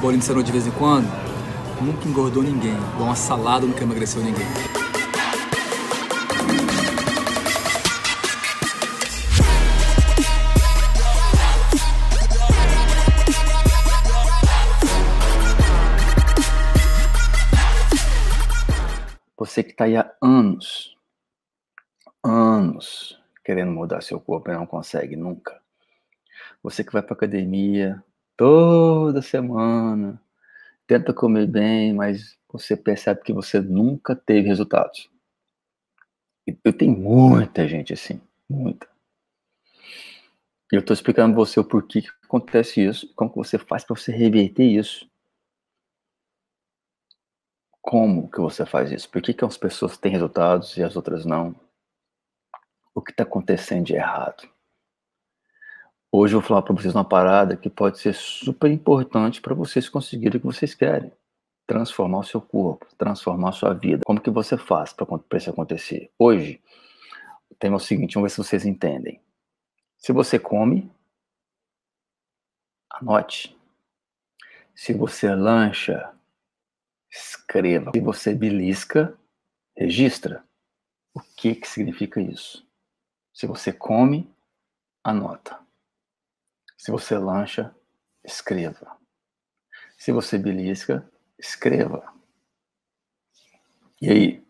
bolinho de cenoura de vez em quando, nunca engordou ninguém. Igual uma salada nunca emagreceu ninguém. Você que está aí há anos, anos querendo mudar seu corpo e não consegue nunca. Você que vai para academia toda semana, tenta comer bem, mas você percebe que você nunca teve resultados. Eu tenho muita gente assim, muita. E eu estou explicando para você o porquê que acontece isso, como que você faz para você reverter isso. Como que você faz isso? Por que, que as pessoas têm resultados e as outras não? O que está acontecendo de errado? Hoje eu vou falar para vocês uma parada que pode ser super importante para vocês conseguirem o que vocês querem. Transformar o seu corpo, transformar a sua vida. Como que você faz para isso acontecer? Hoje, o tema é o seguinte, vamos ver se vocês entendem. Se você come, anote. Se você lancha, escreva. Se você belisca, registra. O que, que significa isso? Se você come, anota. Se você lancha, escreva. Se você belisca, escreva. E aí?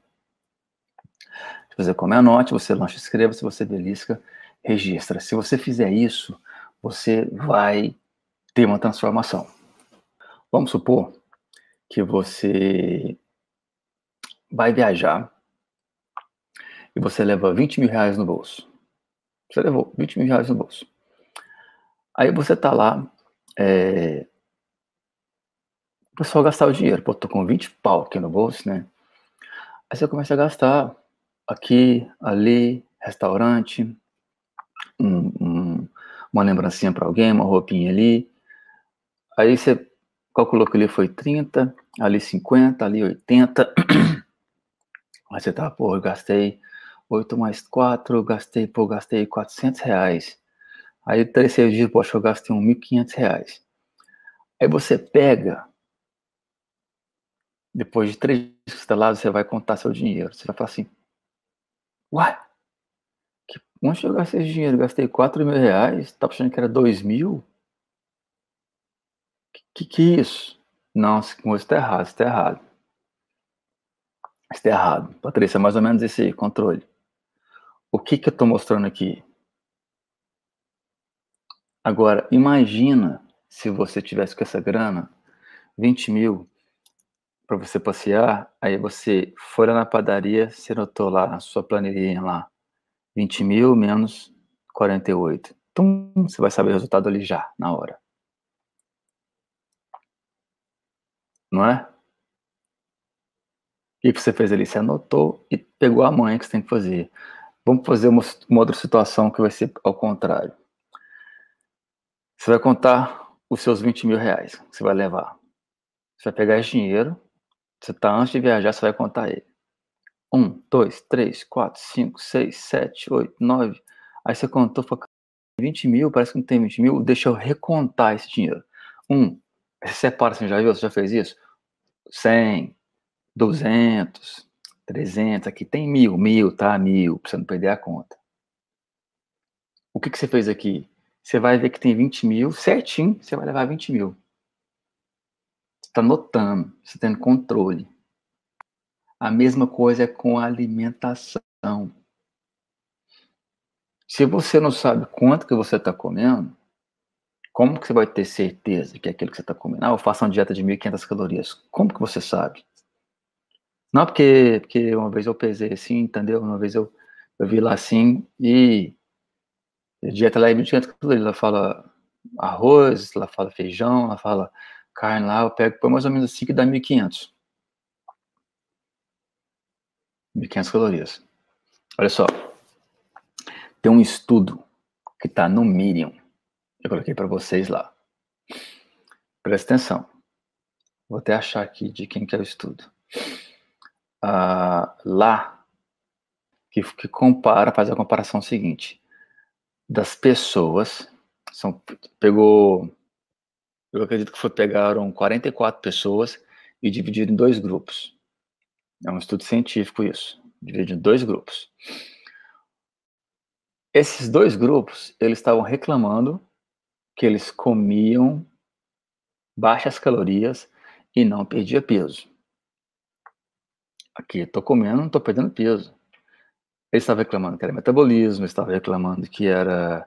Se você come, anote. Você lancha, escreva. Se você belisca, registra. Se você fizer isso, você vai ter uma transformação. Vamos supor que você vai viajar e você leva 20 mil reais no bolso. Você levou 20 mil reais no bolso. Aí você tá lá, é... o pessoal gastar o dinheiro. Pô, tô com 20 pau aqui no bolso, né? Aí você começa a gastar aqui, ali, restaurante, um, um, uma lembrancinha para alguém, uma roupinha ali. Aí você calculou que ali foi 30, ali 50, ali 80. Aí você tá, pô, eu gastei 8 mais 4, gastei, pô, gastei 400 reais. Aí o terceiro dia, poxa, eu gastei 1.500 reais. Aí você pega, depois de três dias você está lá, você vai contar seu dinheiro. Você vai falar assim, uai, que, onde eu gastei esse dinheiro? Gastei 4 mil reais, tá achando que era 2 mil? Que, que é isso? Não, isso está errado, isso está errado. Isso está errado. Patrícia, é mais ou menos esse controle. O que que eu estou mostrando aqui? Agora, imagina se você tivesse com essa grana, 20 mil, para você passear, aí você foi lá na padaria, você notou lá na sua planilhinha lá, 20 mil menos 48. Então, você vai saber o resultado ali já, na hora. Não é? O que você fez ali? Você anotou e pegou a manha que você tem que fazer. Vamos fazer uma, uma outra situação que vai ser ao contrário. Você vai contar os seus 20 mil reais que você vai levar. Você vai pegar esse dinheiro, você está antes de viajar, você vai contar ele. Um, dois, três, quatro, cinco, seis, sete, oito, nove. Aí você contou, falou, 20 mil, parece que não tem 20 mil, deixa eu recontar esse dinheiro. Um, você separa, você já viu? Você já fez isso? 100, 200, 300, aqui tem mil, mil, tá? Mil, pra você não perder a conta. O que, que você fez aqui? Você vai ver que tem 20 mil, certinho, você vai levar 20 mil. Você está notando, você tá tendo controle. A mesma coisa é com a alimentação. Se você não sabe quanto que você está comendo, como que você vai ter certeza que é aquilo que você está comendo? Ah, eu faço uma dieta de 1.500 calorias. Como que você sabe? Não, porque, porque uma vez eu pesei assim, entendeu? Uma vez eu, eu vi lá assim e dieta lá é 1.500 calorias. Ela fala arroz, ela fala feijão, ela fala carne lá, eu pego por mais ou menos assim que dá 1.500. 1.500 calorias. Olha só. Tem um estudo que está no Medium. Eu coloquei para vocês lá. Presta atenção. Vou até achar aqui de quem que é o estudo uh, lá que, que compara, faz a comparação seguinte das pessoas, são, pegou Eu acredito que foi, pegaram 44 pessoas e dividiram em dois grupos. É um estudo científico isso. Dividido em dois grupos. Esses dois grupos, eles estavam reclamando que eles comiam baixas calorias e não perdia peso. Aqui, estou comendo, não estou perdendo peso. Eles estavam reclamando que era metabolismo, estavam reclamando que era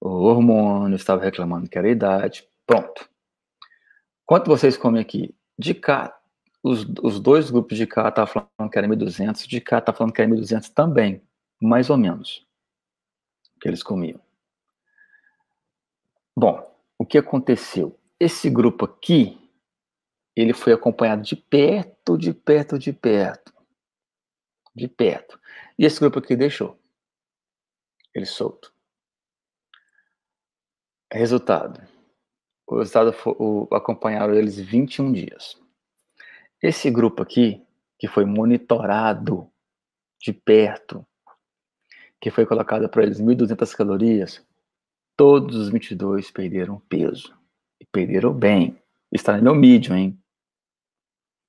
o hormônio, estavam reclamando que era idade. Pronto. Quanto vocês comem aqui? De cá, os, os dois grupos de cá estavam falando que era 1.200, de cá está falando que era 1.200 também, mais ou menos, que eles comiam. Bom, o que aconteceu? Esse grupo aqui, ele foi acompanhado de perto, de perto, de perto. De perto. E esse grupo aqui deixou. Ele solto. Resultado. O resultado foi, o, acompanharam eles 21 dias. Esse grupo aqui, que foi monitorado de perto, que foi colocado para eles 1.200 calorias, todos os 22 perderam peso. E perderam bem. Está no meu Medium, hein?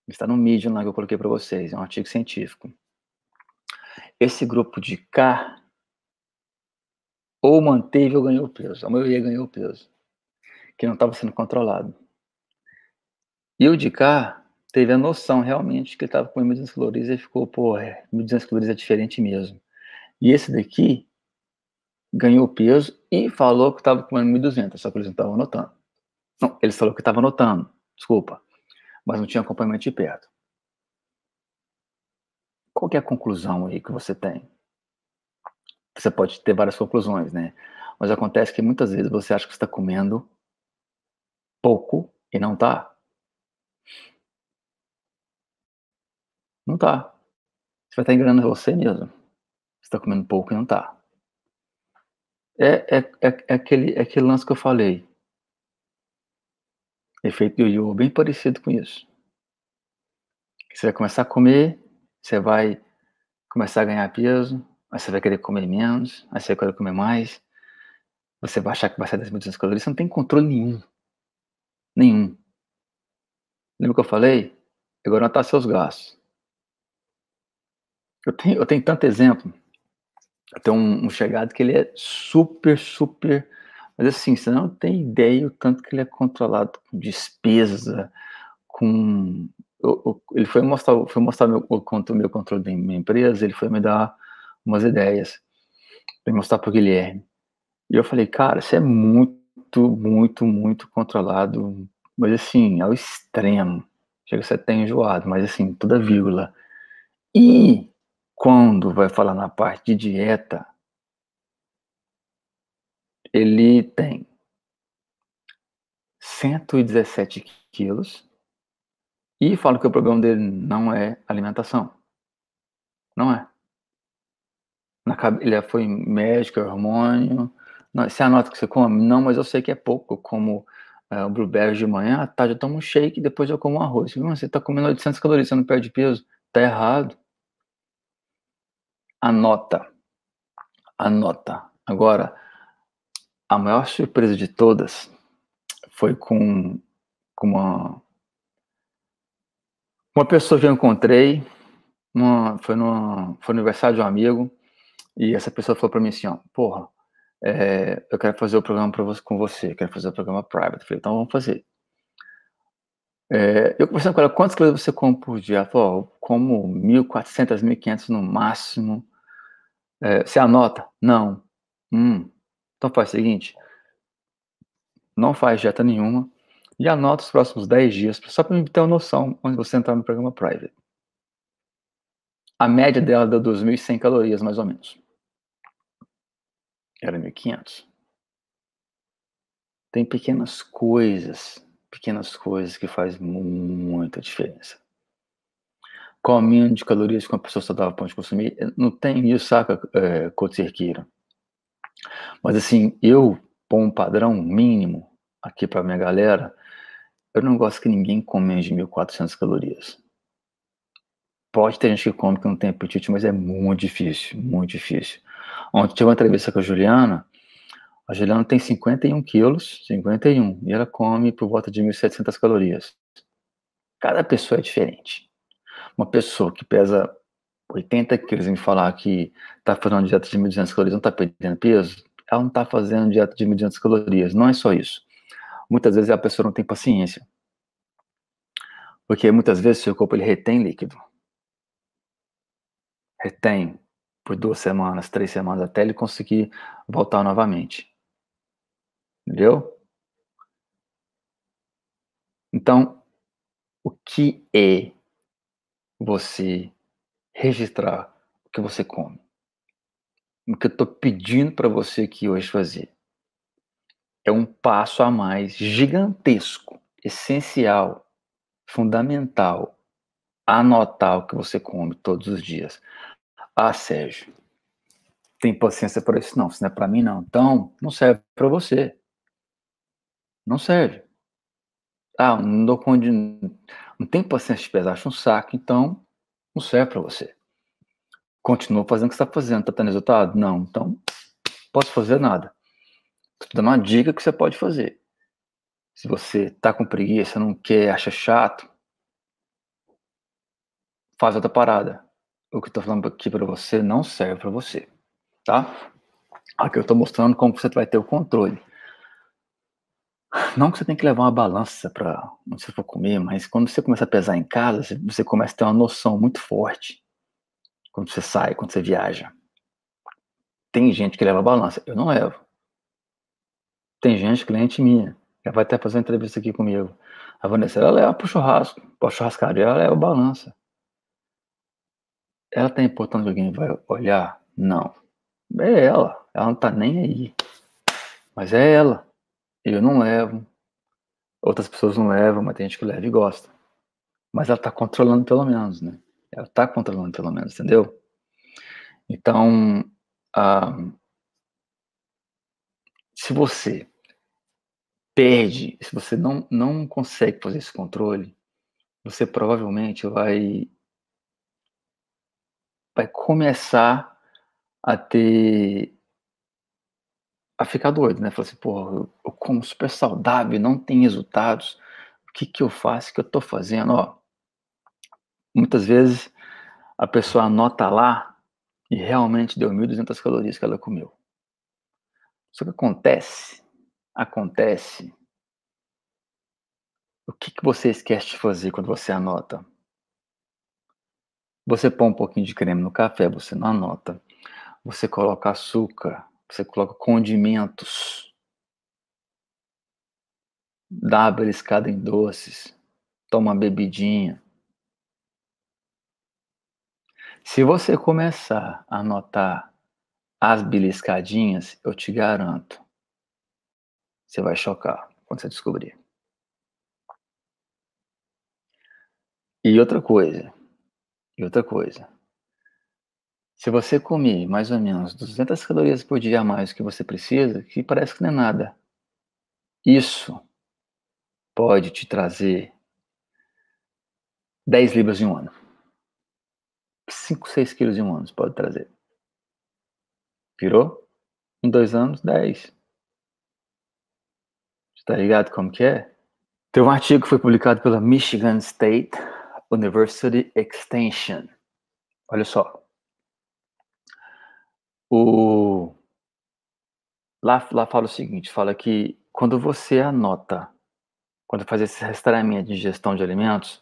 Está no Medium lá que eu coloquei para vocês. É um artigo científico. Esse grupo de K ou manteve ou ganhou peso. A maioria ganhou peso. Que não estava sendo controlado. E o de cá teve a noção realmente que ele estava com 1.200 calorias e ficou, pô, é, 1.200 calorias é diferente mesmo. E esse daqui ganhou peso e falou que estava comendo 1.200, só que eles não estavam anotando. Não, eles falaram que estava anotando, desculpa, mas não tinha acompanhamento de perto. Qual é a conclusão aí que você tem? Você pode ter várias conclusões, né? Mas acontece que muitas vezes você acha que está comendo pouco e não está. Não tá. Você vai estar enganando você mesmo. Você está comendo pouco e não tá. É, é, é, é, aquele, é aquele lance que eu falei. Efeito yo-yo, bem parecido com isso. Você vai começar a comer, você vai começar a ganhar peso, aí você vai querer comer menos, aí você vai querer comer mais, você vai achar que vai sair das 1.200 calorias, você não tem controle nenhum. Nenhum. Lembra que eu falei? Agora anotar seus gastos. Eu tenho, eu tenho tanto exemplo. Eu tenho um, um chegado que ele é super, super. Mas assim, você não tem ideia o tanto que ele é controlado com despesa, com. Eu, ele foi mostrar, foi mostrar meu, o, meu controle da minha empresa, ele foi me dar umas ideias, para mostrar para o Guilherme. E eu falei, cara, isso é muito, muito, muito controlado, mas assim, ao extremo. Chega ser até enjoado, mas assim, toda vírgula. E quando vai falar na parte de dieta, ele tem 117 quilos e fala que o problema dele não é alimentação. Não é. Na, ele foi médico, hormônio. Não, você anota que você come? Não, mas eu sei que é pouco. Como é, o blueberry de manhã, à tarde eu tomo um shake, depois eu como arroz. Você está comendo 800 calorias, você não perde peso. Tá errado. Anota. Anota. Agora, a maior surpresa de todas foi com, com uma, uma pessoa que eu encontrei, uma, foi, no, foi aniversário de um amigo, e essa pessoa falou para mim assim, ó, porra, é, eu quero fazer o programa você, com você, quero fazer o programa private. Eu falei, então vamos fazer. É, eu conversando com ela, quantas coisas você come por dia? Ela falou, como 1.400, 1.500 no máximo. É, você anota? Não. Hum. Então faz o seguinte, não faz dieta nenhuma e anota os próximos 10 dias, só para ter uma noção onde você entrar no programa private. A média dela deu 2.100 calorias, mais ou menos. Era 1.500. Tem pequenas coisas pequenas coisas que faz muita diferença. Qual o mínimo de calorias que uma pessoa saudável pode consumir? Não tem isso, saca, é. Mas assim, eu pôr um padrão mínimo aqui para minha galera, eu não gosto que ninguém come menos de 1.400 calorias. Pode ter gente que come que não tem apetite, mas é muito difícil, muito difícil. Ontem tive uma entrevista com a Juliana, A Juliana tem 51 quilos, 51, e ela come por volta de 1.700 calorias. Cada pessoa é diferente. Uma pessoa que pesa 80 quilos e me falar que está fazendo dieta de 1.200 calorias não está perdendo peso, ela não está fazendo dieta de 1.200 calorias. Não é só isso. Muitas vezes a pessoa não tem paciência. Porque muitas vezes seu corpo ele retém líquido. Retém por duas semanas, três semanas, até ele conseguir voltar novamente. Entendeu? Então, o que é você registrar o que você come? O que eu estou pedindo para você aqui hoje fazer é um passo a mais gigantesco, essencial, fundamental, anotar o que você come todos os dias. Ah, Sérgio, tem paciência para isso? Não, isso não é para mim, não. Então, não serve para você. Não serve. Ah, não dou Não tem paciência de pesar, acho um saco, então não serve para você. Continua fazendo o que está fazendo. Está tendo resultado? Não. Então, posso fazer nada. Estou dando uma dica que você pode fazer. Se você está com preguiça, não quer, acha chato, faz outra parada o que eu tô falando aqui para você não serve para você, tá? Aqui eu estou mostrando como você vai ter o controle. Não que você tem que levar uma balança para onde você for comer, mas quando você começa a pesar em casa, você começa a ter uma noção muito forte. Quando você sai, quando você viaja. Tem gente que leva balança, eu não levo. Tem gente, cliente minha, que vai até fazer uma entrevista aqui comigo. A Vanessa, ela leva pro churrasco, pro churrascaria, ela leva balança. Ela tá importando que alguém vai olhar? Não. É ela. Ela não tá nem aí. Mas é ela. Eu não levo. Outras pessoas não levam, mas tem gente que leva e gosta. Mas ela tá controlando pelo menos, né? Ela tá controlando pelo menos, entendeu? Então, ah, se você perde, se você não, não consegue fazer esse controle, você provavelmente vai vai começar a ter. a ficar doido, né? Falar assim, pô, eu, como super saudável, não tem resultados, o que que eu faço, o que eu tô fazendo? Ó, muitas vezes a pessoa anota lá e realmente deu 1.200 calorias que ela comeu. Só que acontece, acontece. O que, que você esquece de fazer quando você anota? Você põe um pouquinho de creme no café, você não anota. Você coloca açúcar, você coloca condimentos. Dá uma beliscada em doces. Toma uma bebidinha. Se você começar a anotar as beliscadinhas, eu te garanto, você vai chocar quando você descobrir. E outra coisa, e outra coisa, se você comer mais ou menos 200 calorias por dia a mais do que você precisa, que parece que não é nada, isso pode te trazer 10 libras em um ano. 5, 6 quilos em um ano pode trazer. Virou? Em dois anos, 10. Tá ligado como que é? Tem um artigo que foi publicado pela Michigan State University Extension. Olha só. O, lá, lá fala o seguinte, fala que quando você anota, quando faz esse rastreamento de gestão de alimentos,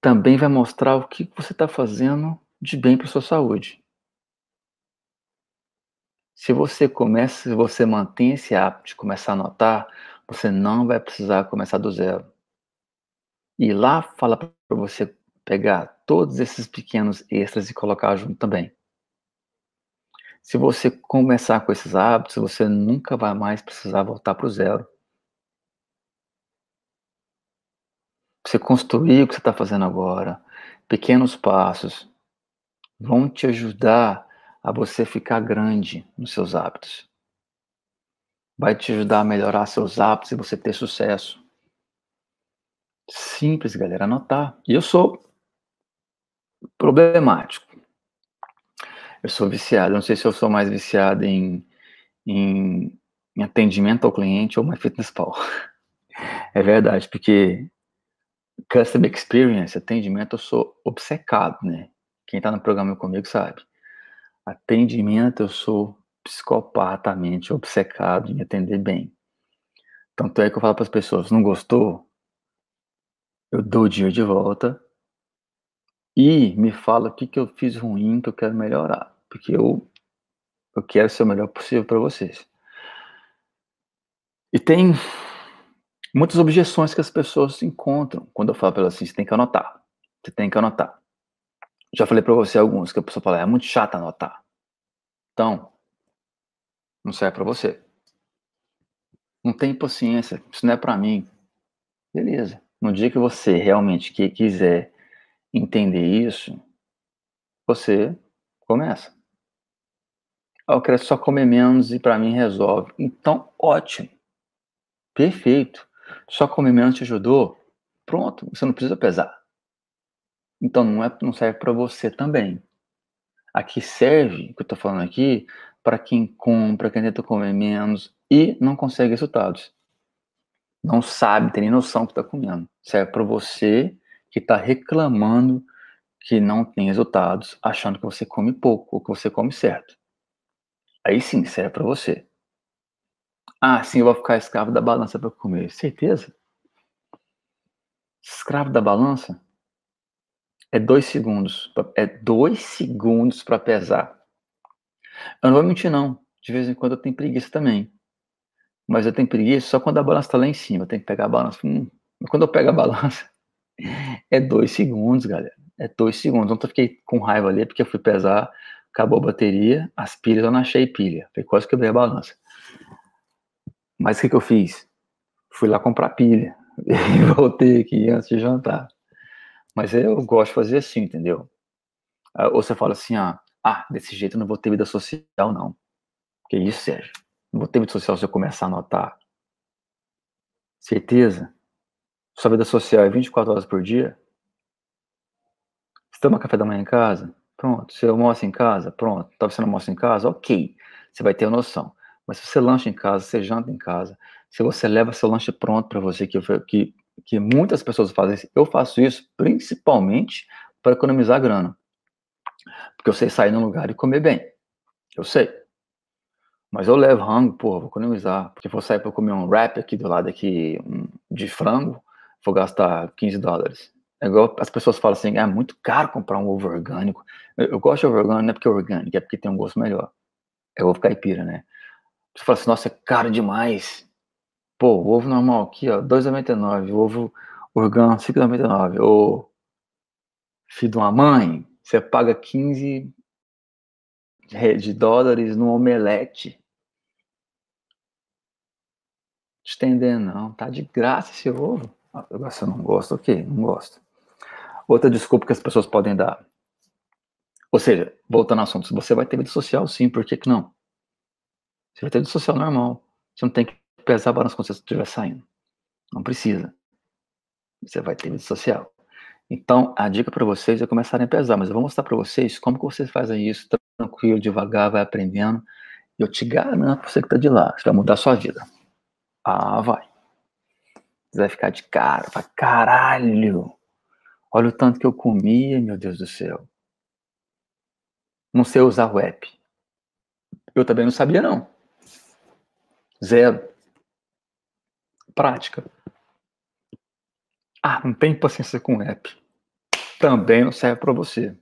também vai mostrar o que você está fazendo de bem para sua saúde. Se você começa, se você mantém esse hábito de começar a anotar, você não vai precisar começar do zero. E lá fala para você pegar todos esses pequenos extras e colocar junto também. Se você começar com esses hábitos, você nunca vai mais precisar voltar para o zero. Você construir o que você está fazendo agora, pequenos passos, vão te ajudar a você ficar grande nos seus hábitos. Vai te ajudar a melhorar seus hábitos e você ter sucesso. Simples, galera, anotar. E eu sou problemático. Eu sou viciado. Não sei se eu sou mais viciado em, em, em atendimento ao cliente ou MyFitnessPal. é verdade, porque Customer Experience, atendimento, eu sou obcecado, né? Quem está no programa comigo sabe. Atendimento, eu sou psicopatamente obcecado em atender bem. Tanto é que eu falo para as pessoas, não gostou? Eu dou o dia de volta e me fala o que, que eu fiz ruim, que eu quero melhorar. Porque eu, eu quero ser o melhor possível para vocês. E tem muitas objeções que as pessoas encontram quando eu falo para elas assim, você tem que anotar. Você tem que anotar. Já falei para você alguns que a pessoa fala, é muito chato anotar. Então, não serve para você. Não tem paciência, isso não é para mim. Beleza. No dia que você realmente que quiser entender isso, você começa. Ah, eu quero só comer menos e para mim resolve. Então, ótimo. Perfeito. Só comer menos te ajudou? Pronto, você não precisa pesar. Então não, é, não serve para você também. Aqui serve, que eu estou falando aqui, para quem compra, quem tenta comer menos e não consegue resultados. Não sabe, tem nem noção que está comendo. Serve para você que está reclamando que não tem resultados, achando que você come pouco ou que você come certo. Aí sim, serve para você. Ah, sim, eu vou ficar escravo da balança para comer. Certeza? Escravo da balança? É dois segundos. É dois segundos para pesar. Eu não vou mentir, não. De vez em quando eu tenho preguiça também. Mas eu tenho preguiça só quando a balança está lá em cima. Eu tenho que pegar a balança. Hum, quando eu pego a balança, é dois segundos, galera. É dois segundos. Ontem eu fiquei com raiva ali porque eu fui pesar, acabou a bateria, as pilhas eu não achei pilha. Foi quase que quebrei a balança. Mas o que, que eu fiz? Fui lá comprar pilha. E voltei aqui antes de jantar. Mas eu gosto de fazer assim, entendeu? Ah, ou você fala assim, ah, ah, desse jeito eu não vou ter vida social, não. Que isso, Sérgio? Não vou ter vida social se eu começar a anotar. Certeza? Sua vida social é 24 horas por dia? Você toma café da manhã em casa? Pronto. Você almoça em casa? Pronto. Talvez você não almoça em casa? Ok. Você vai ter a noção. Mas se você lancha em casa, você janta em casa, se você leva seu lanche pronto para você, que, que, que muitas pessoas fazem, eu faço isso principalmente para economizar grana. Porque eu sei sair num lugar e comer bem. Eu sei. Mas eu levo rango, pô, vou economizar. Porque vou sair para comer um wrap aqui do lado aqui um, de frango, vou gastar 15 dólares. É igual as pessoas falam assim, é muito caro comprar um ovo orgânico. Eu, eu gosto de ovo orgânico, não é porque é orgânico, é porque tem um gosto melhor. É ovo caipira, né? Você fala assim, nossa, é caro demais. Pô, o ovo normal aqui, ó, 2,99. O ovo orgânico, 5,99. O filho de uma mãe, você paga 15 de dólares no omelete. Estender não, tá de graça esse ovo. Ah, você não gosta, ok, não gosto. Outra desculpa que as pessoas podem dar. Ou seja, voltando ao assunto, você vai ter vida social, sim, por que, que não? Você vai ter vida social normal. Você não tem que pesar a balança quando você estiver saindo. Não precisa. Você vai ter vida social. Então, a dica para vocês é começarem a pesar, mas eu vou mostrar para vocês como que vocês fazem isso tranquilo, devagar, vai aprendendo. Eu te garanto, você que está de lá, você vai mudar a sua vida. Ah, vai. Você vai ficar de cara, pra caralho. Olha o tanto que eu comia, meu Deus do céu. Não sei usar o app. Eu também não sabia, não. Zero. Prática. Ah, não tem paciência com app. Também não serve para você.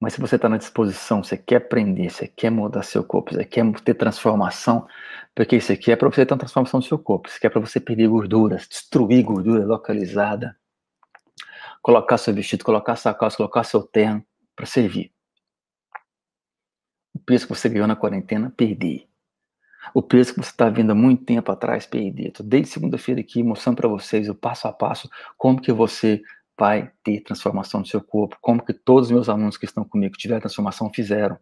Mas se você está na disposição, você quer aprender, você quer mudar seu corpo, você quer ter transformação, porque isso aqui é para você ter uma transformação do seu corpo, isso aqui é para você perder gorduras, destruir gordura localizada, colocar seu vestido, colocar sua calça, colocar seu terno para servir. O peso que você ganhou na quarentena, perder o peso que você está vendo há muito tempo atrás perder. Estou desde segunda-feira aqui mostrando para vocês o passo a passo como que você vai ter transformação no seu corpo, como que todos os meus alunos que estão comigo tiveram transformação fizeram.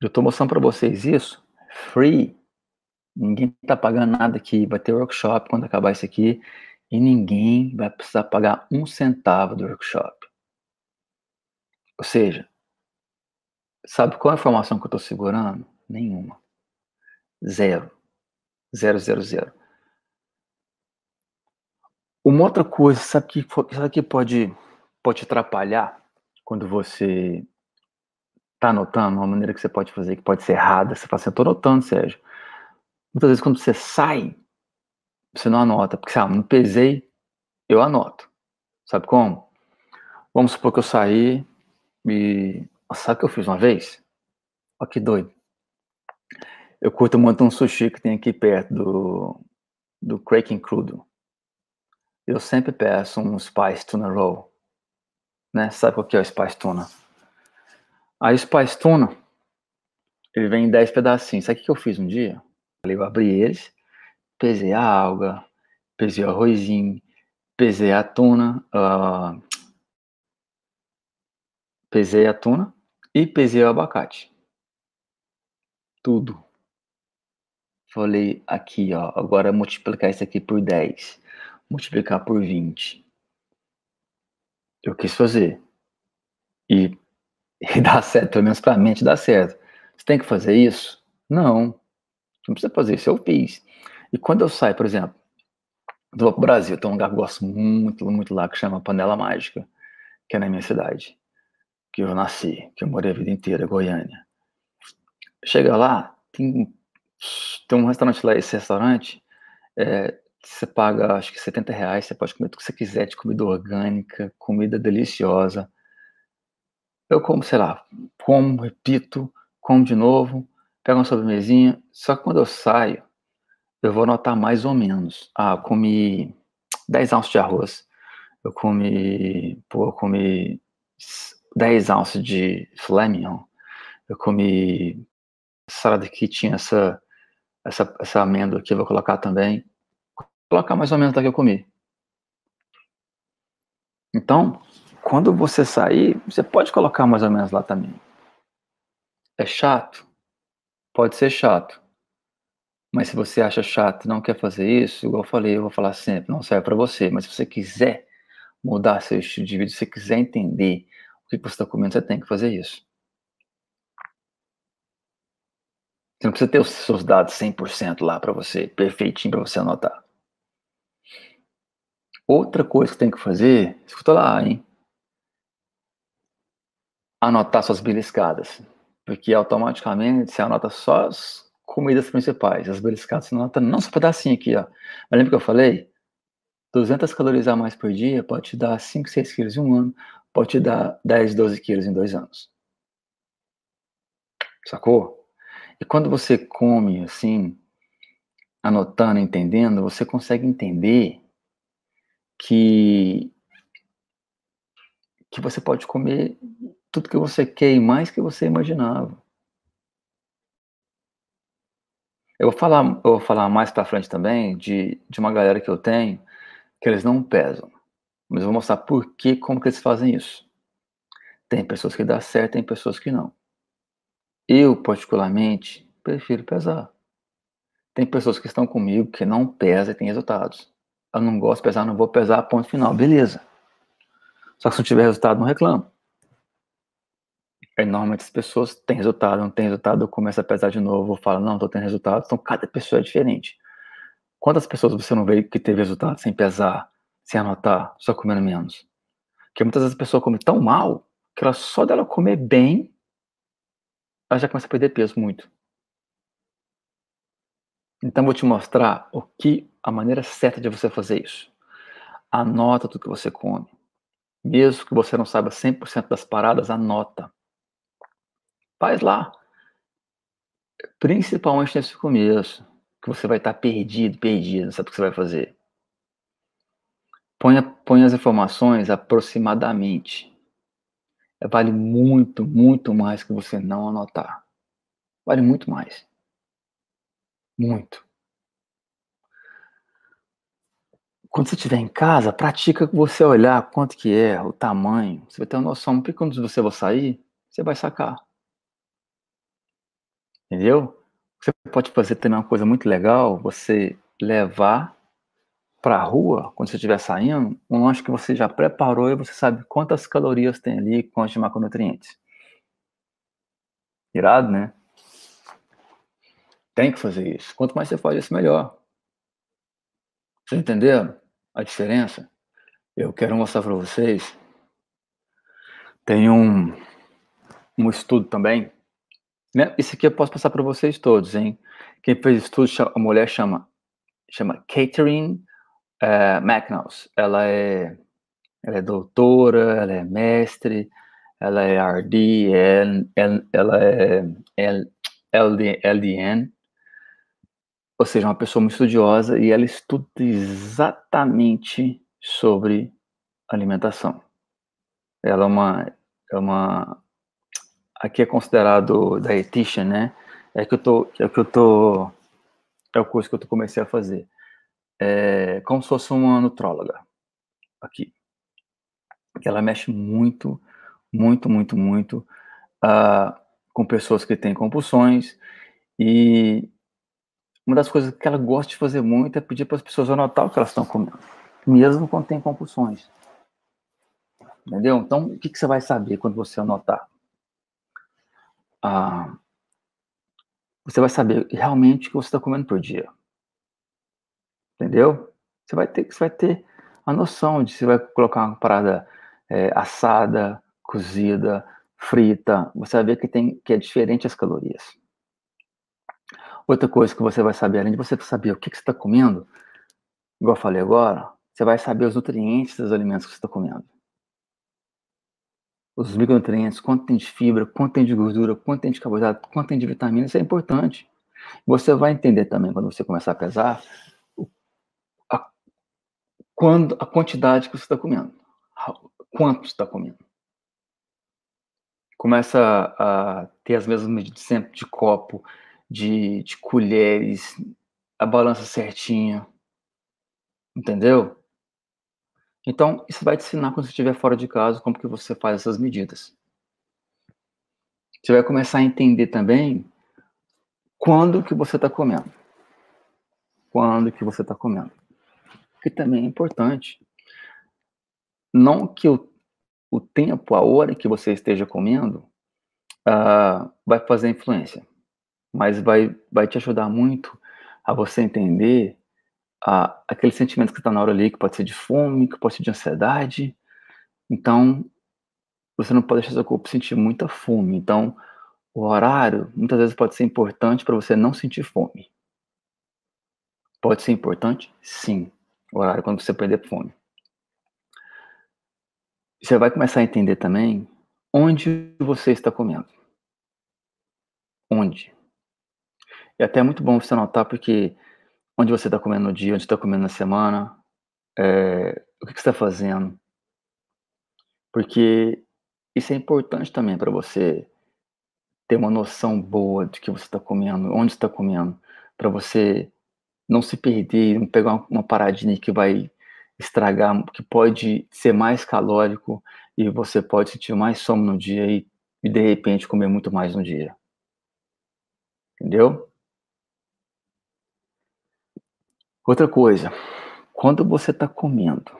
Eu estou mostrando para vocês isso free. Ninguém está pagando nada aqui. Vai ter workshop quando acabar isso aqui e ninguém vai precisar pagar um centavo do workshop. Ou seja, sabe qual é a informação que eu estou segurando? Nenhuma. Zero. Zero, zero, zero. Uma outra coisa, sabe que, sabe que pode, pode atrapalhar quando você está anotando, uma maneira que você pode fazer que pode ser errada, você fala assim, eu estou anotando, Sérgio. Muitas vezes quando você sai, você não anota, porque sabe, não pesei, eu anoto. Sabe como? Vamos supor que eu saí e. Sabe o que eu fiz uma vez? Olha que doido. Eu curto muito um sushi que tem aqui perto do, do Kraken Crudo. Eu sempre peço um Spice Tuna Roll. Né? Sabe qual que é o Spice Tuna? O Spice Tuna, ele vem em 10 pedacinhos. Sabe o que eu fiz um dia? Eu abri eles, pesei a alga, pesei o arrozinho, pesei a tuna, uh, pesei a tuna e pesei o abacate. Tudo. Falei aqui, ó, agora multiplicar isso aqui por 10, multiplicar por 20. Eu quis fazer. E, e dá certo, pelo menos pra mente dá certo. Você tem que fazer isso? Não. Não precisa fazer isso, eu fiz. E quando eu saio, por exemplo, do Brasil, tem um lugar que eu gosto muito, muito lá, que chama Panela Mágica, que é na minha cidade, que eu nasci, que eu morei a vida inteira, Goiânia. Chega lá, tem, tem um restaurante lá, esse restaurante, é, você paga, acho que 70 reais, você pode comer o que você quiser de comida orgânica, comida deliciosa. Eu como, sei lá, como, repito, como de novo, pego uma sobremesinha, só que quando eu saio, eu vou anotar mais ou menos. Ah, eu comi 10 ounces de arroz. Eu comi, pô, eu comi 10 ounces de filé mignon. Eu comi salada que tinha essa, essa, essa amêndoa aqui, eu vou colocar também. Vou colocar mais ou menos da que eu comi. Então, quando você sair, você pode colocar mais ou menos lá também. É chato? Pode ser chato. Mas se você acha chato não quer fazer isso, igual eu falei, eu vou falar sempre, não serve para você. Mas se você quiser mudar seu estilo de vida, se você quiser entender o que você está comendo, você tem que fazer isso. Você não precisa ter os seus dados 100% lá para você, perfeitinho para você anotar. Outra coisa que tem que fazer, escuta lá, hein? Anotar suas beliscadas. Porque automaticamente você anota só as comidas principais. As beliscadas você nota não só pedacinho aqui, ó. Mas lembra que eu falei? 200 calorias a mais por dia pode te dar 5, 6 quilos em um ano, pode te dar 10, 12 quilos em dois anos. Sacou? E quando você come assim, anotando, entendendo, você consegue entender que que você pode comer tudo que você quer e mais que você imaginava. Eu vou falar, eu vou falar mais para frente também de, de uma galera que eu tenho que eles não pesam. Mas eu vou mostrar por que, como que eles fazem isso. Tem pessoas que dá certo, tem pessoas que não. Eu, particularmente, prefiro pesar. Tem pessoas que estão comigo que não pesam e tem resultados. Eu não gosto de pesar, não vou pesar, ponto final. Beleza. Só que se não tiver resultado, não reclamo. Aí, normalmente as pessoas têm resultado, não tem resultado, eu começo a pesar de novo, eu falo, não, tô tendo resultado. Então, cada pessoa é diferente. Quantas pessoas você não vê que teve resultado sem pesar, sem anotar, só comendo menos? Porque muitas vezes a pessoa come tão mal que ela só dela comer bem, ela já começa a perder peso muito. Então vou te mostrar o que a maneira certa de você fazer isso. Anota tudo que você come. Mesmo que você não saiba 100% das paradas, anota. Faz lá. Principalmente nesse começo, que você vai estar perdido, perdido, não sabe o que você vai fazer. Põe, põe as informações aproximadamente. Vale muito, muito mais que você não anotar. Vale muito mais. Muito. Quando você estiver em casa, pratica você olhar quanto que é, o tamanho. Você vai ter uma noção, porque quando você vai sair, você vai sacar. Entendeu? Você pode fazer também uma coisa muito legal, você levar para a rua, quando você estiver saindo, um lanche que você já preparou e você sabe quantas calorias tem ali, quantos macronutrientes. Irado, né? Tem que fazer isso. Quanto mais você faz isso, melhor. Vocês entenderam a diferença? Eu quero mostrar para vocês. Tem um, um estudo também. Né? Isso aqui eu posso passar para vocês todos, hein? Quem fez estudo, a mulher chama, chama Catherine uh, McNauss. Ela é, ela é doutora, ela é mestre, ela é RD, ela é LDN, ou seja, uma pessoa muito estudiosa e ela estuda exatamente sobre alimentação. Ela é uma, é uma aqui é considerado dietitian, né? É que eu tô, é que eu tô, é o curso que eu comecei a fazer. É como se fosse uma nutróloga aqui. Ela mexe muito, muito, muito, muito uh, com pessoas que têm compulsões e uma das coisas que ela gosta de fazer muito é pedir para as pessoas anotar o que elas estão comendo, mesmo quando tem compulsões. Entendeu? Então, o que, que você vai saber quando você anotar? Ah, você vai saber realmente o que você está comendo por dia. Entendeu? Você vai ter, você vai ter a noção de se vai colocar uma parada é, assada, cozida, frita. Você vai ver que tem que é diferente as calorias. Outra coisa que você vai saber, além de você saber o que, que você está comendo, igual eu falei agora, você vai saber os nutrientes dos alimentos que você está comendo. Os micronutrientes, quanto tem de fibra, quanto tem de gordura, quanto tem de carboidrato, quanto tem de vitamina, isso é importante. Você vai entender também, quando você começar a pesar, quando, a quantidade que você está comendo. Quanto você está comendo. Começa a, a ter as mesmas medidas sempre de copo, de, de colheres, a balança certinha. Entendeu? Então, isso vai te ensinar quando você estiver fora de casa como que você faz essas medidas. Você vai começar a entender também quando que você está comendo. Quando que você está comendo. Que também é importante. Não que o, o tempo, a hora que você esteja comendo, uh, vai fazer influência mas vai, vai te ajudar muito a você entender a, aquele sentimento que está na hora ali, que pode ser de fome, que pode ser de ansiedade. Então, você não pode deixar seu corpo sentir muita fome. Então, o horário muitas vezes pode ser importante para você não sentir fome. Pode ser importante? Sim. O horário quando você perder fome. Você vai começar a entender também onde você está comendo. Onde? É até muito bom você notar, porque onde você está comendo no dia, onde está comendo na semana, é, o que, que você está fazendo. Porque isso é importante também para você ter uma noção boa de que você está comendo, onde está comendo, para você não se perder, não pegar uma, uma paradinha que vai estragar, que pode ser mais calórico e você pode sentir mais sono no dia e, e de repente comer muito mais no dia. Entendeu? Outra coisa, quando você está comendo,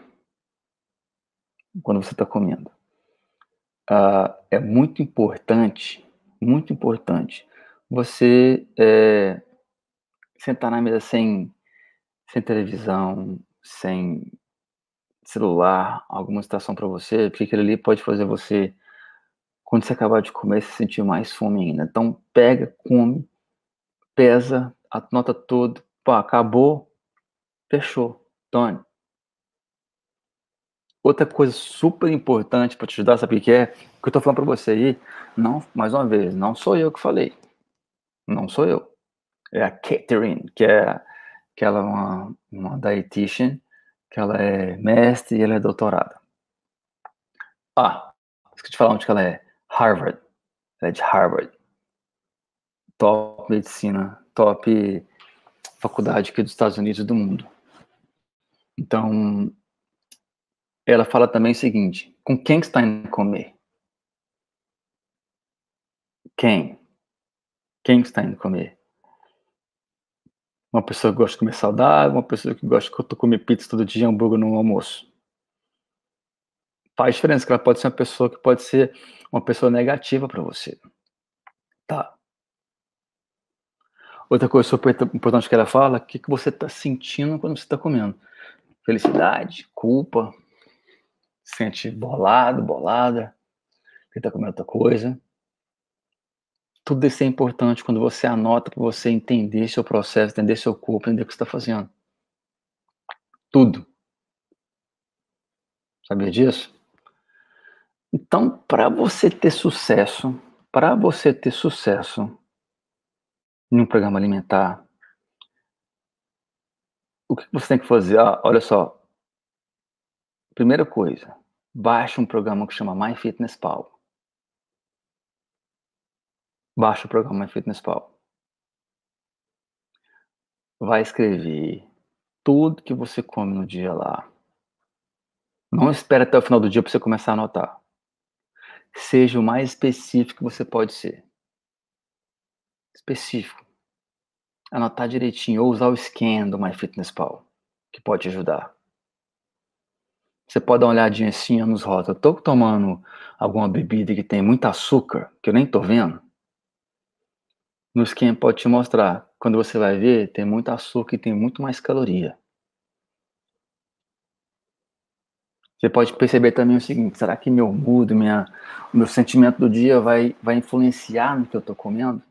quando você está comendo, uh, é muito importante, muito importante, você é, sentar na mesa sem, sem televisão, sem celular, alguma estação para você, porque aquilo ali pode fazer você, quando você acabar de comer, se sentir mais fome ainda. Então, pega, come, pesa, anota tudo, pá, acabou, Fechou. Tony. Outra coisa super importante para te ajudar, sabe o que é? O que eu tô falando para você aí, não, mais uma vez, não sou eu que falei. Não sou eu. É a Catherine, que é que ela é uma, uma dietitian, que ela é mestre e ela é doutorada. Ah, esqueci de falar onde que ela é. Harvard. Ela é de Harvard. Top medicina, top faculdade aqui dos Estados Unidos e do mundo. Então, ela fala também o seguinte: com quem está indo comer? Quem? Quem está indo comer? Uma pessoa que gosta de comer saudável, uma pessoa que gosta de comer pizza todo dia, hambúrguer no almoço. Faz diferença, que ela pode ser uma pessoa que pode ser uma pessoa negativa para você. Tá. Outra coisa super importante que ela fala, o que, que você está sentindo quando você está comendo? Felicidade, culpa, sente bolado, bolada, que está comendo outra coisa. Tudo isso é importante quando você anota para você entender seu processo, entender seu corpo, entender o que você está fazendo. Tudo. Sabia disso? Então, para você ter sucesso, para você ter sucesso em um programa alimentar, o que você tem que fazer? Ah, olha só. Primeira coisa, baixe um programa que chama MyFitnessPal. Baixe o programa MyFitnessPal. Vai escrever tudo que você come no dia lá. Não espere até o final do dia para você começar a anotar. Seja o mais específico que você pode ser. Específico. Anotar direitinho ou usar o scan do MyFitnessPal, que pode te ajudar. Você pode dar uma olhadinha assim nos rótulos. Eu tô tomando alguma bebida que tem muito açúcar, que eu nem tô vendo. No scan pode te mostrar. Quando você vai ver, tem muito açúcar e tem muito mais caloria. Você pode perceber também o seguinte: será que meu mood, minha, o meu sentimento do dia vai, vai influenciar no que eu estou comendo?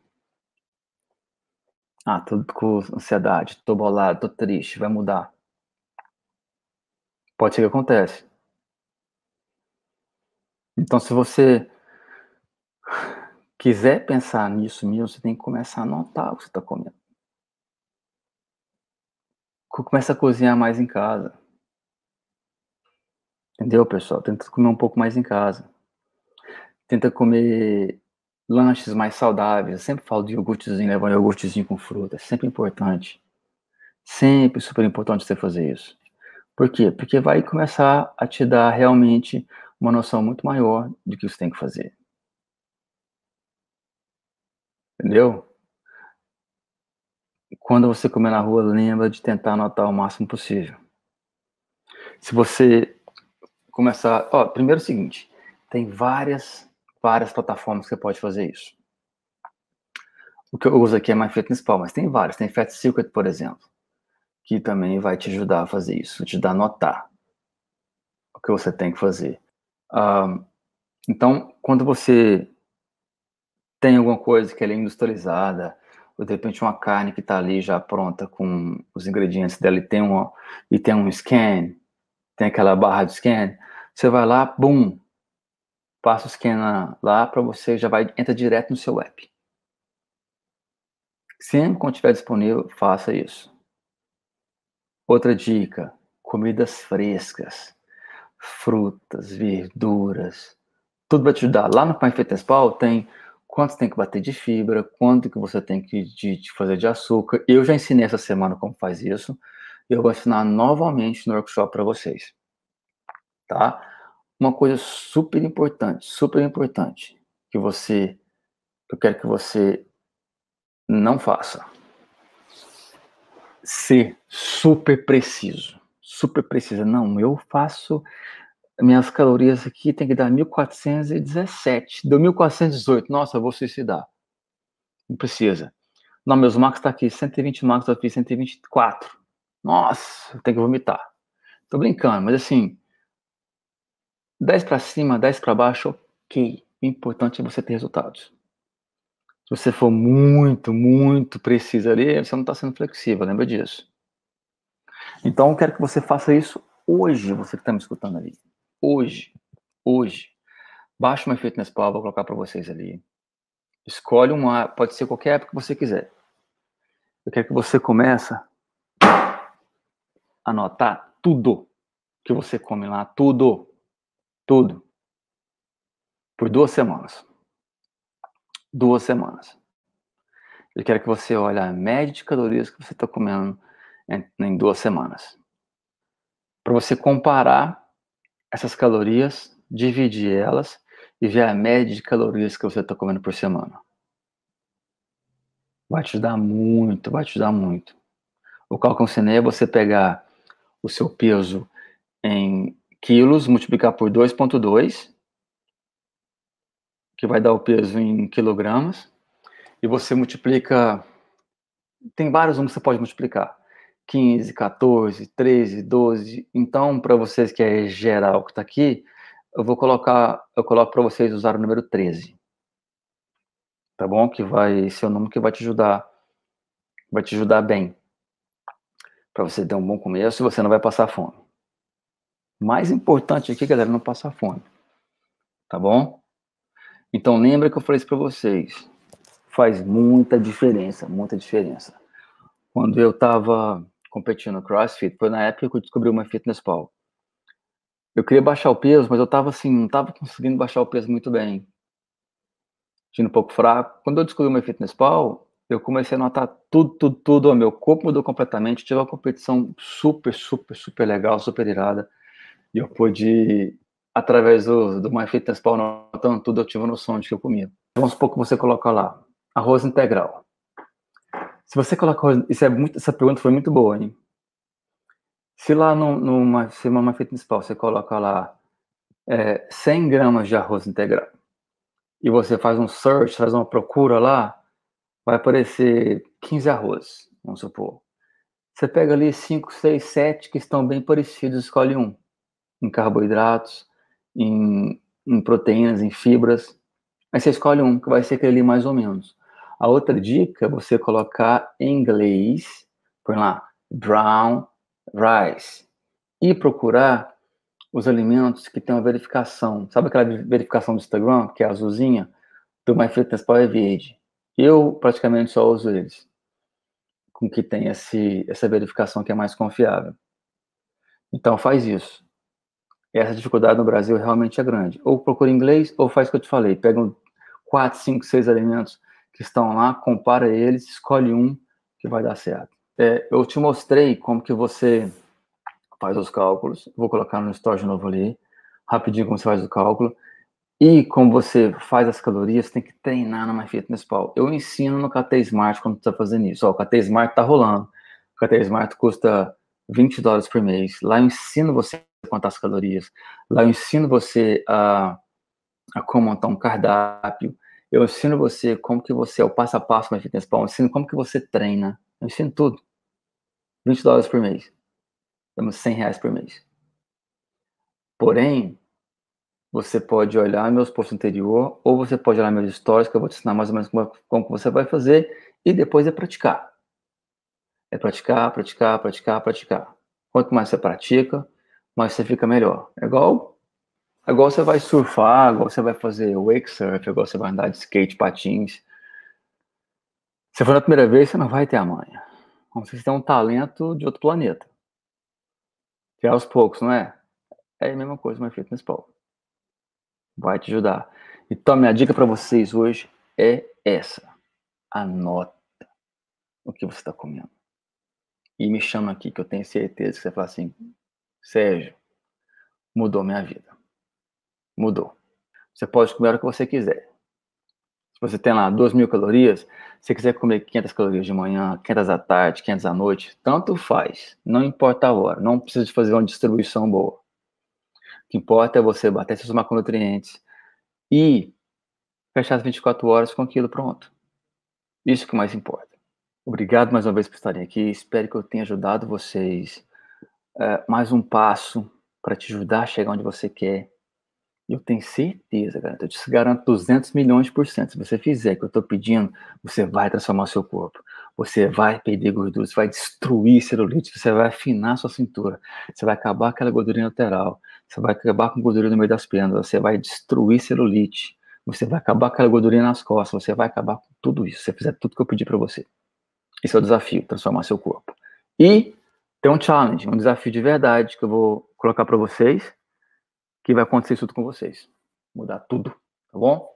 Ah, tô com ansiedade, tô bolado, tô triste, vai mudar. Pode ser que acontece. Então, se você quiser pensar nisso mesmo, você tem que começar a notar o que você está comendo. Começa a cozinhar mais em casa. Entendeu, pessoal? Tenta comer um pouco mais em casa. Tenta comer lanches mais saudáveis. Eu sempre falo de iogurtezinho, levar um iogurtezinho com fruta. É sempre importante. Sempre super importante você fazer isso. Por quê? Porque vai começar a te dar realmente uma noção muito maior do que você tem que fazer. Entendeu? Quando você comer na rua, lembra de tentar anotar o máximo possível. Se você começar. Ó, primeiro é o seguinte: tem várias, várias plataformas que você pode fazer isso. O que eu uso aqui é MyFitnessPal, mas tem várias. Tem Fat Secret, por exemplo, que também vai te ajudar a fazer isso, te dar notar o que você tem que fazer. Um, então, quando você tem alguma coisa que é industrializada, ou de repente uma carne que está ali já pronta com os ingredientes dela e tem, uma, e tem um scan, tem aquela barra de scan, você vai lá, bum, passa o scan lá para você, já vai, entra direto no seu app. Sempre quando estiver disponível, faça isso. Outra dica, comidas frescas, frutas, verduras, tudo vai te ajudar. Lá no Pão Pau tem quanto tem que bater de fibra, quanto que você tem que de, de fazer de açúcar. Eu já ensinei essa semana como faz isso. Eu vou ensinar novamente no workshop para vocês tá? Uma coisa super importante, super importante, que você, eu quero que você não faça. Ser super preciso, super precisa. Não, eu faço minhas calorias aqui tem que dar 1417, deu 1418. Nossa, eu vou suicidar. Não precisa. Não, meus marcos tá aqui, 120 marcos, eu fiz 124. Nossa, tem que vomitar. Tô brincando, mas assim, 10 para cima, 10 para baixo, ok. O importante é você ter resultados. Se você for muito, muito preciso ali, você não está sendo flexível, lembra disso. Então, eu quero que você faça isso hoje, você que está me escutando ali. Hoje. Hoje. Baixa uma Fitness Pal, vou colocar para vocês ali. Escolhe uma, pode ser qualquer época que você quiser. Eu quero que você comece a anotar tudo que você come lá, tudo. Tudo. Por duas semanas. Duas semanas. Eu quero que você olhe a média de calorias que você está comendo em, em duas semanas. Para você comparar essas calorias, dividir elas e ver a média de calorias que você está comendo por semana. Vai te ajudar muito, vai te ajudar muito. O cálculo ensinei é você pegar o seu peso em quilos, multiplicar por 2,2, que vai dar o peso em quilogramas, e você multiplica tem vários números que você pode multiplicar. 15, 14, 13, 12. Então, para vocês que é geral que está aqui, eu vou colocar, eu coloco para vocês usar o número 13. Tá bom? Que vai ser o número que vai te ajudar, vai te ajudar bem. Para você ter um bom começo você não vai passar fome. Mais importante aqui, galera, não passar fome. Tá bom? Então, lembra que eu falei isso para vocês. Faz muita diferença, muita diferença. Quando eu estava competindo CrossFit, foi na época que eu descobri uma Fitness Pal. Eu queria baixar o peso, mas eu tava assim, não tava conseguindo baixar o peso muito bem. Tinha um pouco fraco. Quando eu descobri uma Fitness Pal, eu comecei a notar tudo, tudo, tudo. O meu corpo mudou completamente. Tive uma competição super, super, super legal, super irada. E eu pude, através do, do MyFitnessPal, notando tudo, eu tive noção de que eu comia. Vamos supor que você coloca lá, arroz integral. Se você coloca isso é muito, essa pergunta foi muito boa, hein? Se lá no, numa, se numa MyFitnessPal você coloca lá é, 100 gramas de arroz integral e você faz um search, faz uma procura lá, vai aparecer 15 arroz, vamos supor. Você pega ali 5, 6, 7 que estão bem parecidos, escolhe um em carboidratos, em, em proteínas, em fibras. Aí você escolhe um, que vai ser aquele ali mais ou menos. A outra dica é você colocar em inglês, põe lá, brown rice, e procurar os alimentos que têm uma verificação. Sabe aquela verificação do Instagram, que é azulzinha? Do MyFitnessPal é verde. Eu praticamente só uso eles, com que tem esse, essa verificação que é mais confiável. Então faz isso essa dificuldade no Brasil realmente é grande. Ou procura inglês, ou faz o que eu te falei. Pega quatro, cinco, seis alimentos que estão lá, compara eles, escolhe um que vai dar certo. É, eu te mostrei como que você faz os cálculos. Vou colocar no story de novo ali, rapidinho como você faz o cálculo. E como você faz as calorias, tem que treinar na MyFitnessPal. Eu ensino no KT Smart quando você está fazendo isso. Ó, o KT Smart está rolando. O KT Smart custa 20 dólares por mês. Lá eu ensino você contar as calorias. Lá eu ensino você a, a como montar um cardápio. Eu ensino você como que você é o passo a passo na fitness pal. Eu ensino como que você treina. Eu ensino tudo. 20 dólares por mês. Damos 100 reais por mês. Porém, você pode olhar meus posts anterior ou você pode olhar meus stories que eu vou te ensinar mais ou menos como, como você vai fazer e depois é praticar. É praticar, praticar, praticar, praticar. Quanto mais você pratica, mas você fica melhor. É igual, igual você vai surfar, igual você vai fazer wake surf, igual você vai andar de skate, patins. Se for na primeira vez, você não vai ter a manha. Como se você tem um talento de outro planeta. Que é aos poucos, não é? É a mesma coisa, mas feito nesse pau. Vai te ajudar. Então, minha dica para vocês hoje é essa. Anota o que você está comendo. E me chama aqui, que eu tenho certeza que você fala assim, Sérgio, mudou minha vida. Mudou. Você pode comer o que você quiser. Se você tem lá 2 mil calorias, se você quiser comer 500 calorias de manhã, 500 à tarde, 500 à noite, tanto faz. Não importa a hora. Não precisa de fazer uma distribuição boa. O que importa é você bater seus macronutrientes e fechar as 24 horas com aquilo pronto. Isso que mais importa. Obrigado mais uma vez por estarem aqui. Espero que eu tenha ajudado vocês uh, mais um passo para te ajudar a chegar onde você quer. Eu tenho certeza, galera, eu te garanto 200 milhões por cento. Se você fizer o que eu estou pedindo, você vai transformar seu corpo. Você vai perder gordura, você vai destruir celulite, você vai afinar sua cintura, você vai acabar aquela gordurinha lateral, você vai acabar com gordura no meio das pernas, você vai destruir celulite, você vai acabar com aquela gordurinha nas costas, você vai acabar com tudo isso. Se você fizer tudo que eu pedi para você. Esse é o desafio, transformar seu corpo. E tem um challenge, um desafio de verdade que eu vou colocar para vocês, que vai acontecer tudo com vocês. Mudar tudo, tá bom?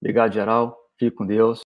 Obrigado, geral. Fique com Deus.